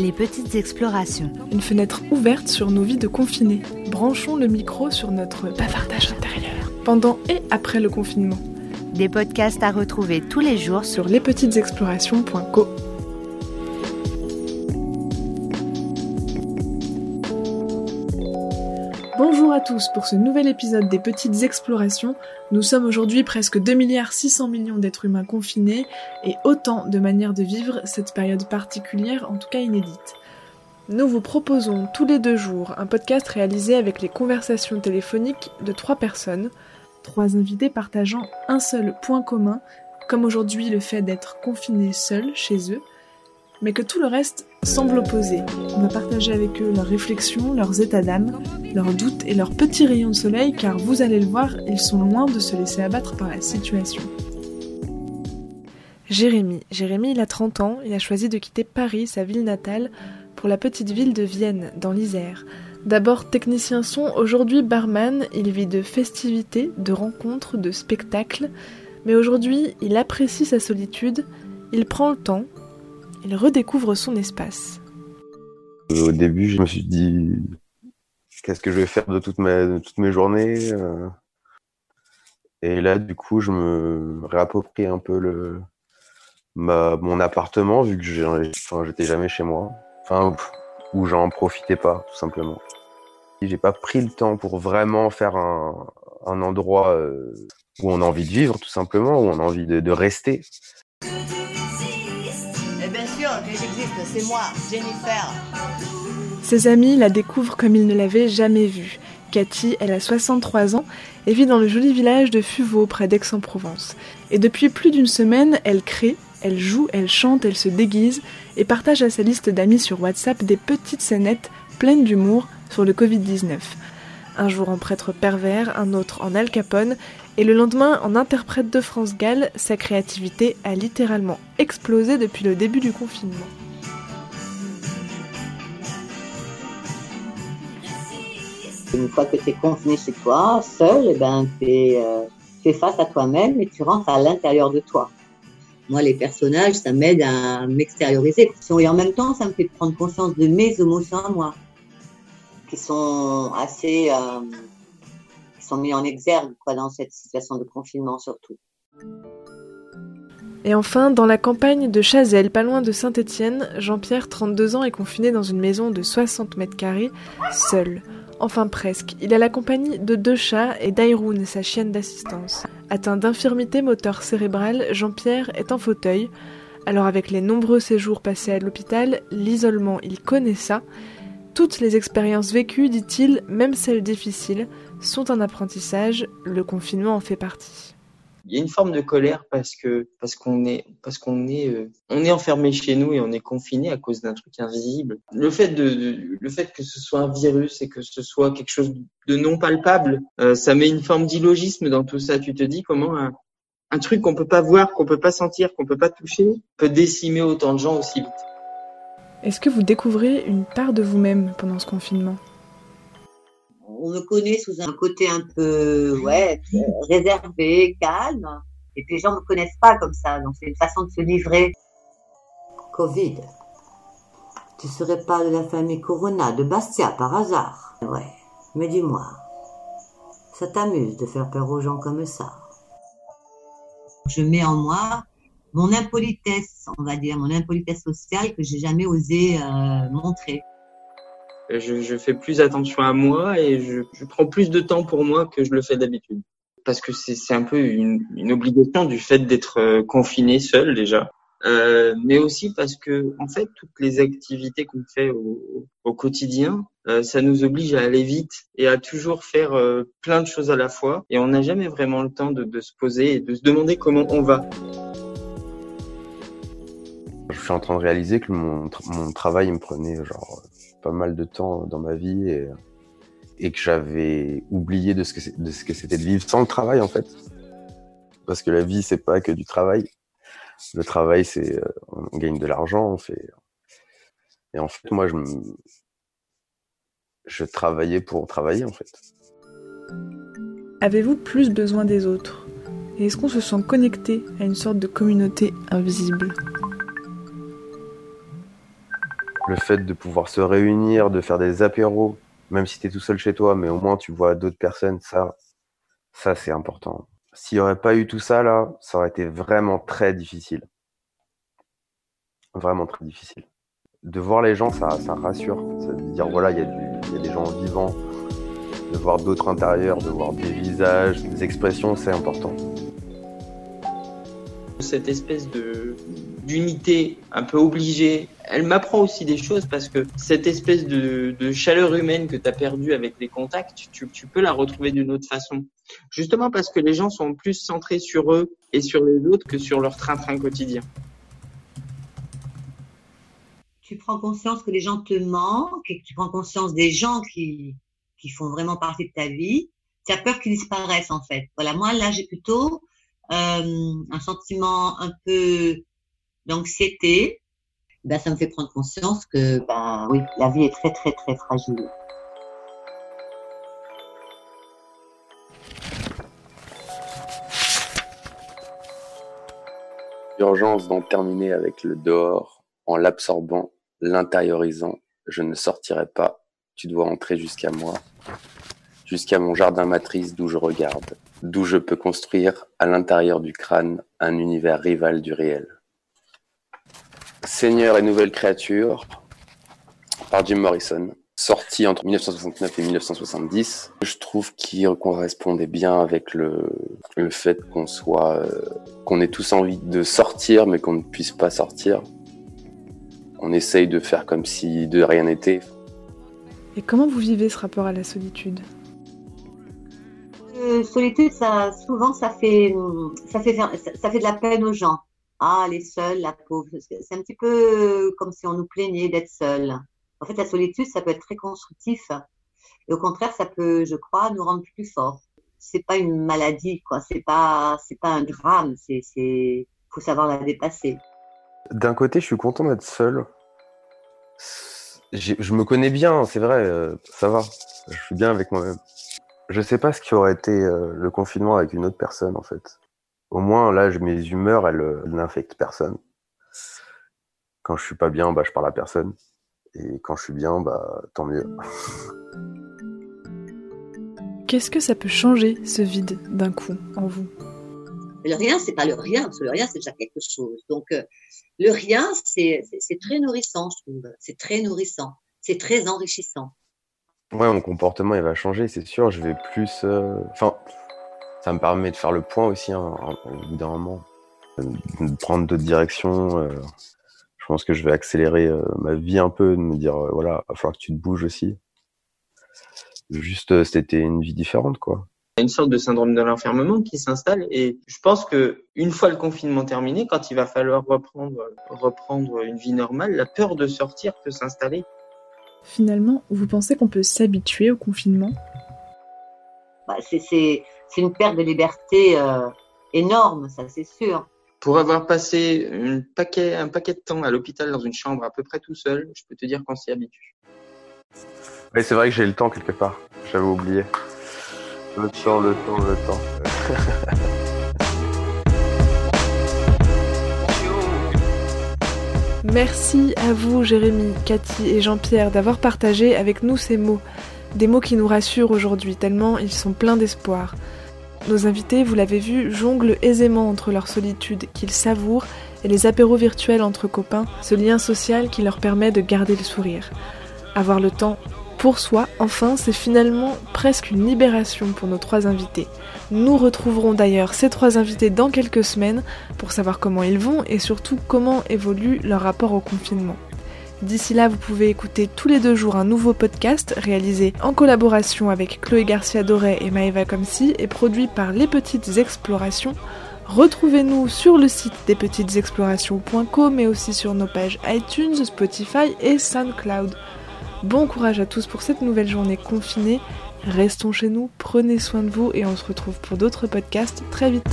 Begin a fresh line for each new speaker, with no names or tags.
Les petites explorations.
Une fenêtre ouverte sur nos vies de confinés. Branchons le micro sur notre bavardage intérieur. Pendant et après le confinement.
Des podcasts à retrouver tous les jours
sur lespetitesexplorations.co. Bonjour à tous pour ce nouvel épisode des Petites Explorations. Nous sommes aujourd'hui presque 2 milliards 600 millions d'êtres humains confinés et autant de manières de vivre cette période particulière, en tout cas inédite. Nous vous proposons tous les deux jours un podcast réalisé avec les conversations téléphoniques de trois personnes, trois invités partageant un seul point commun, comme aujourd'hui le fait d'être confinés seuls chez eux, mais que tout le reste semble opposé. On va partager avec eux leurs réflexions, leurs états d'âme, leurs doutes et leurs petits rayons de soleil, car vous allez le voir, ils sont loin de se laisser abattre par la situation. Jérémy. Jérémy, il a 30 ans, il a choisi de quitter Paris, sa ville natale, pour la petite ville de Vienne, dans l'Isère. D'abord technicien son, aujourd'hui barman, il vit de festivités, de rencontres, de spectacles, mais aujourd'hui il apprécie sa solitude, il prend le temps, il redécouvre son espace.
Au début, je me suis dit qu'est-ce que je vais faire de toutes mes, journées. Euh. Et là, du coup, je me réapproprie un peu mon appartement, vu que j'étais jamais chez moi. Enfin, où j'en profitais pas, tout simplement. J'ai pas pris le temps pour vraiment faire un, endroit euh, où on a envie de vivre, tout simplement, où on a envie de rester
c'est moi, Jennifer. Ses amis la découvrent comme ils ne l'avaient jamais vue. Cathy, elle a 63 ans et vit dans le joli village de Fuveau, près d'Aix-en-Provence. Et depuis plus d'une semaine, elle crée, elle joue, elle chante, elle se déguise et partage à sa liste d'amis sur WhatsApp des petites scénettes pleines d'humour sur le Covid-19. Un jour en prêtre pervers, un autre en Al Capone, et le lendemain en interprète de France Gall, sa créativité a littéralement explosé depuis le début du confinement.
Une fois que tu es confiné chez toi, seul, eh ben, tu es, euh, face à toi-même et tu rentres à l'intérieur de toi. Moi, les personnages, ça m'aide à m'extérioriser. Et en même temps, ça me fait prendre conscience de mes émotions à moi, qui sont assez, euh, qui sont mis en exergue dans cette situation de confinement surtout.
Et enfin, dans la campagne de Chazelle, pas loin de Saint-Étienne, Jean-Pierre, 32 ans, est confiné dans une maison de 60 mètres carrés, seul. Enfin presque. Il a la compagnie de deux chats et d'Airoun, sa chienne d'assistance. Atteint d'infirmité moteur cérébrale, Jean-Pierre est en fauteuil. Alors avec les nombreux séjours passés à l'hôpital, l'isolement, il connaît ça. Toutes les expériences vécues, dit-il, même celles difficiles, sont un apprentissage. Le confinement en fait partie
il y a une forme de colère parce que parce qu'on est parce qu'on est euh, on est enfermé chez nous et on est confiné à cause d'un truc invisible. Le fait de, le fait que ce soit un virus et que ce soit quelque chose de non palpable, euh, ça met une forme d'illogisme dans tout ça. Tu te dis comment un, un truc qu'on peut pas voir, qu'on peut pas sentir, qu'on peut pas toucher, peut décimer autant de gens aussi vite.
Est-ce que vous découvrez une part de vous-même pendant ce confinement?
On me connaît sous un côté un peu ouais, réservé, calme. Et puis les gens ne me connaissent pas comme ça. Donc c'est une façon de se livrer. Covid. Tu serais pas de la famille Corona de Bastia par hasard Ouais. Mais dis-moi, ça t'amuse de faire peur aux gens comme ça? Je mets en moi mon impolitesse, on va dire, mon impolitesse sociale que j'ai jamais osé euh, montrer
je, je, fais plus attention à moi et je, je, prends plus de temps pour moi que je le fais d'habitude. Parce que c'est un peu une, une, obligation du fait d'être euh, confiné seul déjà. Euh, mais aussi parce que en fait toutes les activités qu'on fait au, au quotidien, euh, ça nous oblige à aller vite et à toujours faire euh, plein de choses à la fois et on n'a jamais vraiment le temps de, de, se poser et de se demander comment on va.
Je suis en train de réaliser que mon, mon travail me prenait genre pas mal de temps dans ma vie et, que j'avais oublié de ce que de ce que c'était de vivre sans le travail en fait. Parce que la vie c'est pas que du travail. Le travail c'est euh, on gagne de l'argent, on fait et en fait moi je je travaillais pour travailler en fait.
Avez-vous plus besoin des autres? Et est-ce qu'on se sent connecté à une sorte de communauté invisible?
Le fait de pouvoir se réunir, de faire des apéros, même si tu es tout seul chez toi, mais au moins tu vois d'autres personnes, ça, ça c'est important. S'il n'y aurait pas eu tout ça là, ça aurait été vraiment très difficile. Vraiment très difficile. De voir les gens, ça, ça rassure. Ça dire voilà, il y, a des gens vivants. De voir d'autres intérieurs, de voir des visages, des expressions, c'est important.
Cette espèce de d'unité un peu obligée, elle m'apprend aussi des choses parce que cette espèce de, chaleur humaine que tu as perdue avec les contacts, tu, tu peux la retrouver d'une autre façon. Justement parce que les gens sont plus centrés sur eux et sur les autres que sur leur train-train quotidien.
Tu prends conscience que les gens te manquent et que tu prends conscience des gens qui, qui font vraiment partie de ta vie. Tu as peur qu'ils disparaissent en fait. Voilà, moi là j'ai plutôt euh, un sentiment un peu d'anxiété. Ben, ça me fait prendre conscience que ben, oui, la vie est très très très fragile.
Urgence d'en terminer avec le dehors en l'absorbant, l'intériorisant. Je ne sortirai pas. Tu dois entrer jusqu'à moi, jusqu'à mon jardin matrice d'où je regarde, d'où je peux construire à l'intérieur du crâne un univers rival du réel. Seigneur et nouvelle créature par Jim Morrison, sorti entre 1969 et 1970. Je trouve qu'il correspondait bien avec le, le fait qu'on soit, euh, qu'on ait tous envie de sortir, mais qu'on ne puisse pas sortir. On essaye de faire comme si de rien n'était.
Et comment vous vivez ce rapport à la solitude?
Euh, Solitude, ça, souvent, ça fait, ça fait, ça fait de la peine aux gens. Ah, les seuls, la pauvre. C'est un petit peu comme si on nous plaignait d'être seuls. En fait, la solitude, ça peut être très constructif. Et au contraire, ça peut, je crois, nous rendre plus forts. C'est pas une maladie, quoi. C'est pas, c'est pas un drame. C'est, c'est, faut savoir la dépasser.
D'un côté, je suis content d'être seul. Je me connais bien, c'est vrai, euh, ça va. Je suis bien avec moi-même. Je sais pas ce qui aurait été euh, le confinement avec une autre personne, en fait. Au moins, là, mes humeurs, elles, elles n'infectent personne. Quand je suis pas bien, bah, je parle à personne. Et quand je suis bien, bah, tant mieux.
Qu'est-ce que ça peut changer, ce vide, d'un coup, en vous?
Le rien, c'est pas le rien, parce que le rien, c'est déjà quelque chose. Donc, euh, le rien, c'est très nourrissant, je trouve. C'est très nourrissant. C'est très enrichissant.
Ouais, mon comportement, il va changer, c'est sûr. Je vais plus. Euh... Enfin, ça me permet de faire le point aussi, hein, au bout d'un moment. De prendre d'autres directions. Euh je pense que je vais accélérer euh, ma vie un peu, de me dire, euh, voilà, il va falloir que tu te bouges aussi. Juste, euh, c'était une vie différente, quoi.
Une sorte de syndrome de l'enfermement qui s'installe et je pense que une fois le confinement terminé, quand il va falloir reprendre une vie normale, la peur de sortir peut s'installer.
Finalement, vous pensez qu'on peut s'habituer au confinement?
Bah, C'est une perte de liberté euh, énorme, ça c'est sûr.
Pour avoir passé une paquet, un paquet de temps à l'hôpital dans une chambre à peu près tout seul, je peux te dire qu'on s'y habitue.
Oui, c'est vrai que j'ai le temps quelque part. J'avais oublié. Le temps, le temps, le temps.
Merci à vous, Jérémy, Cathy et Jean-Pierre, d'avoir partagé avec nous ces mots. Des mots qui nous rassurent aujourd'hui, tellement ils sont pleins d'espoir. Nos invités, vous l'avez vu, jonglent aisément entre leur solitude qu'ils savourent et les apéros virtuels entre copains, ce lien social qui leur permet de garder le sourire. Avoir le temps pour soi, enfin, c'est finalement presque une libération pour nos trois invités. Nous retrouverons d'ailleurs ces trois invités dans quelques semaines pour savoir comment ils vont et surtout comment évolue leur rapport au confinement. D'ici là, vous pouvez écouter tous les deux jours un nouveau podcast réalisé en collaboration avec Chloé Garcia Doré et Maëva Comsi et produit par Les Petites Explorations. Retrouvez-nous sur le site despetitesexplorations.com mais aussi sur nos pages iTunes, Spotify et SoundCloud. Bon courage à tous pour cette nouvelle journée confinée. Restons chez nous, prenez soin de vous et on se retrouve pour d'autres podcasts très vite.